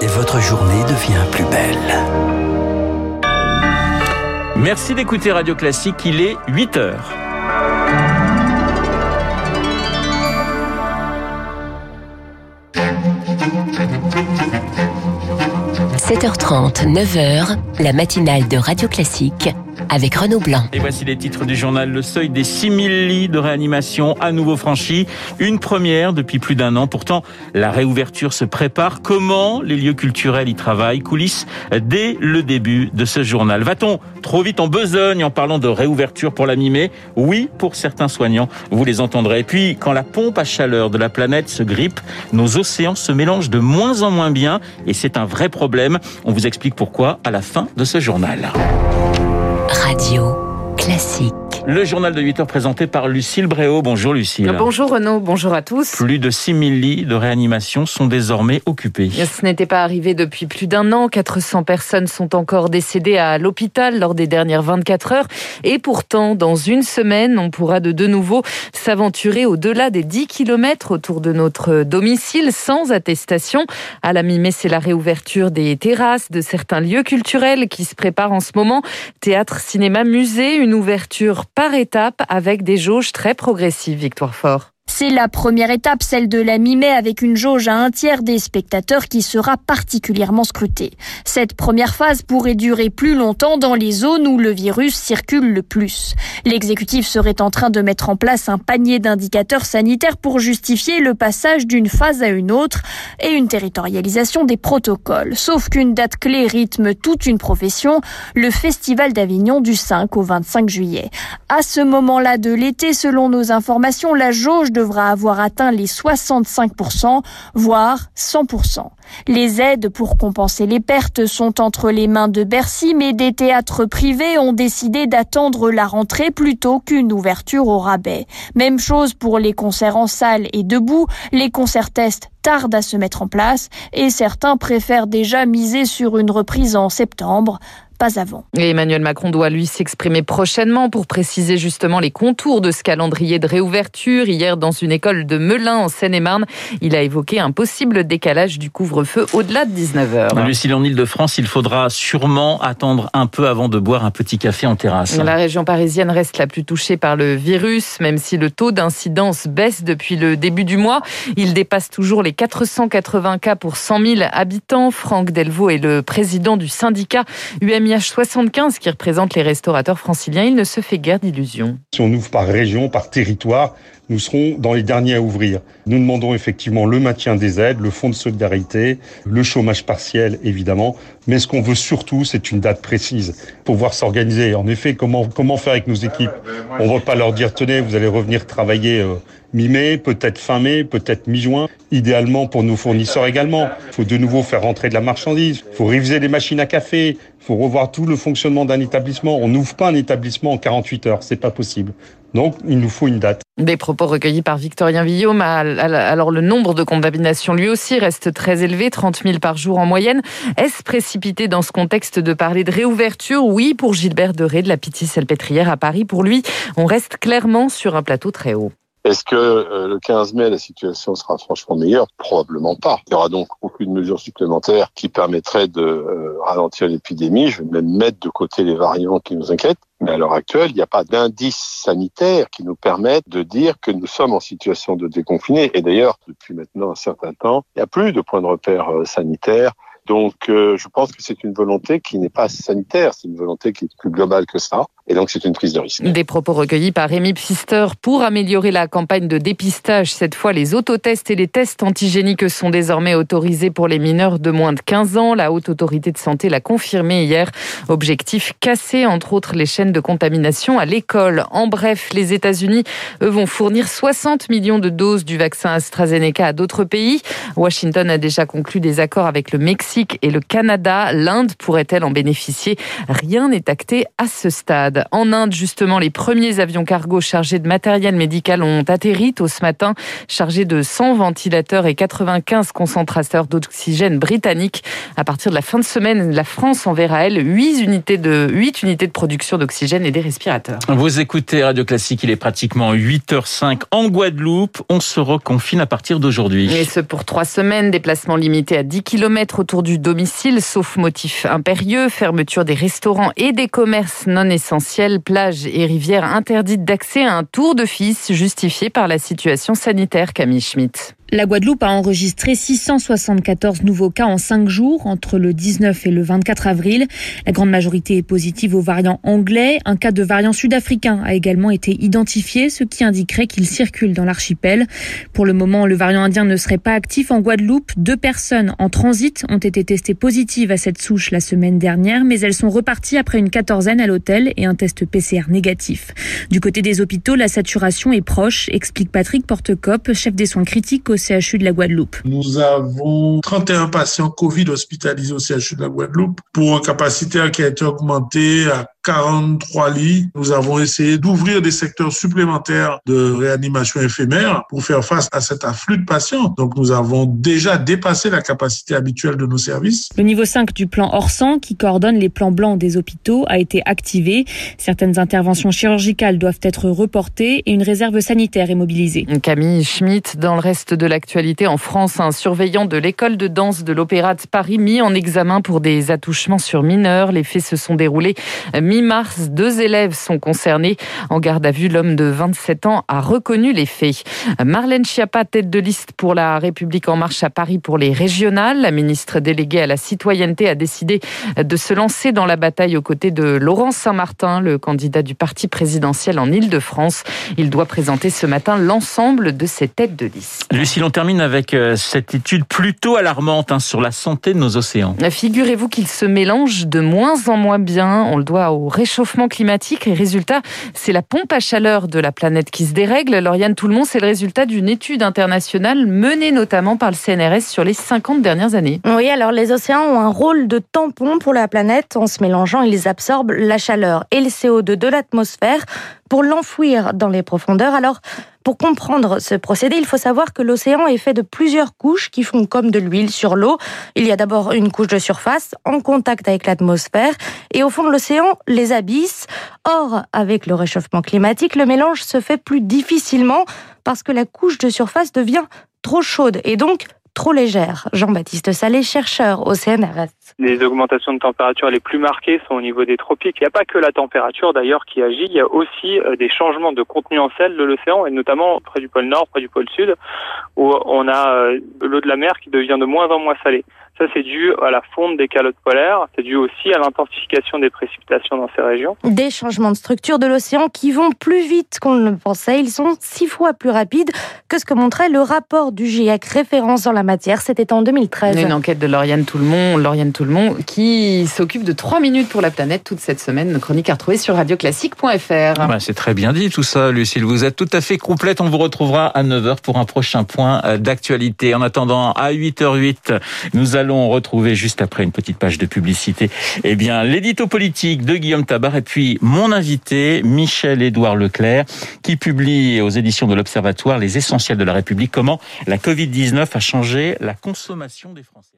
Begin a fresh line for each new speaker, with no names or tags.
et votre journée devient plus belle.
Merci d'écouter Radio Classique, il est 8 heures.
– 7h30, 9h, la matinale de Radio Classique avec Renaud Blanc.
Et voici les titres du journal. Le seuil des 6000 lits de réanimation à nouveau franchi. Une première depuis plus d'un an. Pourtant, la réouverture se prépare. Comment les lieux culturels y travaillent Coulisses dès le début de ce journal. Va-t-on trop vite en besogne en parlant de réouverture pour la mi-mai? Oui, pour certains soignants, vous les entendrez. Et puis, quand la pompe à chaleur de la planète se grippe, nos océans se mélangent de moins en moins bien et c'est un vrai problème. On vous explique pourquoi à la fin de ce journal.
Radio classique.
Le journal de 8 heures présenté par Lucille Bréau. Bonjour Lucille.
Bonjour Renaud, bonjour à tous.
Plus de 6000 lits de réanimation sont désormais occupés.
Ce n'était pas arrivé depuis plus d'un an. 400 personnes sont encore décédées à l'hôpital lors des dernières 24 heures. Et pourtant, dans une semaine, on pourra de de nouveau s'aventurer au-delà des 10 km autour de notre domicile sans attestation. À la mi-mai, c'est la réouverture des terrasses, de certains lieux culturels qui se préparent en ce moment. Théâtre, cinéma, musée, une ouverture par étape avec des jauges très progressives, Victoire Fort.
C'est la première étape, celle de la mi-mai, avec une jauge à un tiers des spectateurs qui sera particulièrement scrutée. Cette première phase pourrait durer plus longtemps dans les zones où le virus circule le plus. L'exécutif serait en train de mettre en place un panier d'indicateurs sanitaires pour justifier le passage d'une phase à une autre et une territorialisation des protocoles. Sauf qu'une date clé rythme toute une profession, le Festival d'Avignon du 5 au 25 juillet. À ce moment-là de l'été, selon nos informations, la jauge de devra avoir atteint les 65%, voire 100%. Les aides pour compenser les pertes sont entre les mains de Bercy, mais des théâtres privés ont décidé d'attendre la rentrée plutôt qu'une ouverture au rabais. Même chose pour les concerts en salle et debout, les concerts tests tardent à se mettre en place et certains préfèrent déjà miser sur une reprise en septembre pas avant.
Et Emmanuel Macron doit lui s'exprimer prochainement pour préciser justement les contours de ce calendrier de réouverture. Hier, dans une école de Melun en Seine-et-Marne, il a évoqué un possible décalage du couvre-feu au-delà de 19h.
Lucille, en Ile-de-France, il faudra sûrement attendre un peu avant de boire un petit café en terrasse.
La région parisienne reste la plus touchée par le virus, même si le taux d'incidence baisse depuis le début du mois. Il dépasse toujours les 480 cas pour 100 000 habitants. Franck Delvaux est le président du syndicat UMI 75 qui représente les restaurateurs franciliens, il ne se fait guère d'illusions.
Si on ouvre par région, par territoire, nous serons dans les derniers à ouvrir. Nous demandons effectivement le maintien des aides, le fonds de solidarité, le chômage partiel évidemment, mais ce qu'on veut surtout, c'est une date précise pour pouvoir s'organiser. En effet, comment comment faire avec nos équipes On ne va pas leur dire tenez, vous allez revenir travailler euh, mi-mai, peut-être fin mai, peut-être mi-juin. Idéalement pour nos fournisseurs également. Il faut de nouveau faire rentrer de la marchandise. Il faut réviser les machines à café. Il faut revoir tout le fonctionnement d'un établissement. On n'ouvre pas un établissement en 48 heures. C'est pas possible. Donc, il nous faut une date.
Des propos recueillis par Victorien Villaume. Alors, le nombre de contaminations, lui aussi, reste très élevé, 30 000 par jour en moyenne. Est-ce précipité dans ce contexte de parler de réouverture? Oui, pour Gilbert Deré de la Pitié-Salpêtrière à Paris. Pour lui, on reste clairement sur un plateau très haut.
Est-ce que euh, le 15 mai, la situation sera franchement meilleure? Probablement pas. Il n'y aura donc aucune mesure supplémentaire qui permettrait de euh, ralentir l'épidémie. Je vais même mettre de côté les variants qui nous inquiètent. Mais à l'heure actuelle, il n'y a pas d'indice sanitaire qui nous permette de dire que nous sommes en situation de déconfiner. Et d'ailleurs, depuis maintenant un certain temps, il n'y a plus de point de repère euh, sanitaire donc, euh, je pense que c'est une volonté qui n'est pas sanitaire, c'est une volonté qui est plus globale que ça. Et donc, c'est une prise de risque.
Des propos recueillis par Rémi Pfister pour améliorer la campagne de dépistage. Cette fois, les autotests et les tests antigéniques sont désormais autorisés pour les mineurs de moins de 15 ans. La Haute Autorité de Santé l'a confirmé hier. Objectif casser, entre autres, les chaînes de contamination à l'école. En bref, les États-Unis, eux, vont fournir 60 millions de doses du vaccin AstraZeneca à d'autres pays. Washington a déjà conclu des accords avec le Mexique et le Canada. L'Inde pourrait-elle en bénéficier? Rien n'est acté à ce stade. En Inde, justement, les premiers avions cargo chargés de matériel médical ont atterri tôt ce matin, chargés de 100 ventilateurs et 95 concentrateurs d'oxygène britanniques. À partir de la fin de semaine, la France enverra, elle, 8 unités de, 8 unités de production d'oxygène et des respirateurs.
Vous écoutez Radio Classique, il est pratiquement 8h05 en Guadeloupe. On se reconfine à partir d'aujourd'hui.
Et ce pour trois semaines, déplacement limité à 10 km autour du domicile, sauf motif impérieux, fermeture des restaurants et des commerces non essentiels, plages et rivières interdites d'accès à un tour fils justifié par la situation sanitaire, Camille Schmitt.
La Guadeloupe a enregistré 674 nouveaux cas en 5 jours entre le 19 et le 24 avril. La grande majorité est positive au variant anglais. Un cas de variant sud-africain a également été identifié, ce qui indiquerait qu'il circule dans l'archipel. Pour le moment, le variant indien ne serait pas actif en Guadeloupe. Deux personnes en transit ont été testées positives à cette souche la semaine dernière, mais elles sont reparties après une quatorzaine à l'hôtel et un test PCR négatif. Du côté des hôpitaux, la saturation est proche, explique Patrick Portecop, chef des soins critiques au CHU de la Guadeloupe.
Nous avons 31 patients Covid hospitalisés au CHU de la Guadeloupe pour une capacité qui a été augmentée à 43 lits. Nous avons essayé d'ouvrir des secteurs supplémentaires de réanimation éphémère pour faire face à cet afflux de patients. Donc nous avons déjà dépassé la capacité habituelle de nos services.
Le niveau 5 du plan Orsan, qui coordonne les plans blancs des hôpitaux, a été activé. Certaines interventions chirurgicales doivent être reportées et une réserve sanitaire est mobilisée.
Camille Schmitt, dans le reste de l'actualité, en France, un surveillant de l'école de danse de l'Opéra de Paris mis en examen pour des attouchements sur mineurs. Les faits se sont déroulés mi-mars. Deux élèves sont concernés. En garde à vue, l'homme de 27 ans a reconnu les faits. Marlène Schiappa, tête de liste pour la République en marche à Paris pour les régionales. La ministre déléguée à la citoyenneté a décidé de se lancer dans la bataille aux côtés de Laurent Saint-Martin, le candidat du parti présidentiel en Ile-de-France. Il doit présenter ce matin l'ensemble de ses têtes de liste.
On termine avec euh, cette étude plutôt alarmante hein, sur la santé de nos océans.
Figurez-vous qu'ils se mélangent de moins en moins bien. On le doit au réchauffement climatique. Et résultat, c'est la pompe à chaleur de la planète qui se dérègle. Lauriane Tout-le-Monde, c'est le résultat d'une étude internationale menée notamment par le CNRS sur les 50 dernières années.
Oui, alors les océans ont un rôle de tampon pour la planète. En se mélangeant, ils absorbent la chaleur et le CO2 de l'atmosphère pour l'enfouir dans les profondeurs. Alors, pour comprendre ce procédé, il faut savoir que l'océan est fait de plusieurs couches qui font comme de l'huile sur l'eau. Il y a d'abord une couche de surface en contact avec l'atmosphère et au fond de l'océan, les abysses. Or, avec le réchauffement climatique, le mélange se fait plus difficilement parce que la couche de surface devient trop chaude et donc trop légère. Jean-Baptiste Salé, chercheur au CNRS.
Les augmentations de température les plus marquées sont au niveau des tropiques. Il n'y a pas que la température d'ailleurs qui agit, il y a aussi euh, des changements de contenu en sel de l'océan et notamment près du pôle Nord, près du pôle Sud, où on a euh, l'eau de la mer qui devient de moins en moins salée. Ça, c'est dû à la fonte des calottes polaires. C'est dû aussi à l'intensification des précipitations dans ces régions.
Des changements de structure de l'océan qui vont plus vite qu'on ne le pensait. Ils sont six fois plus rapides que ce que montrait le rapport du GIEC référence dans la matière. C'était en 2013.
Une enquête de Lauriane Tout-le-Monde, Lauriane Tout-le-Monde, qui s'occupe de 3 minutes pour la planète toute cette semaine. Chronique à retrouver sur radioclassique.fr.
Bah, c'est très bien dit tout ça, Lucille. Vous êtes tout à fait complète. On vous retrouvera à 9h pour un prochain point euh, d'actualité. En attendant, à 8h08, nous allons allons retrouver juste après une petite page de publicité, eh bien, l'édito politique de Guillaume Tabar et puis mon invité, Michel-Édouard Leclerc, qui publie aux éditions de l'Observatoire Les essentiels de la République, comment la Covid-19 a changé la consommation des Français.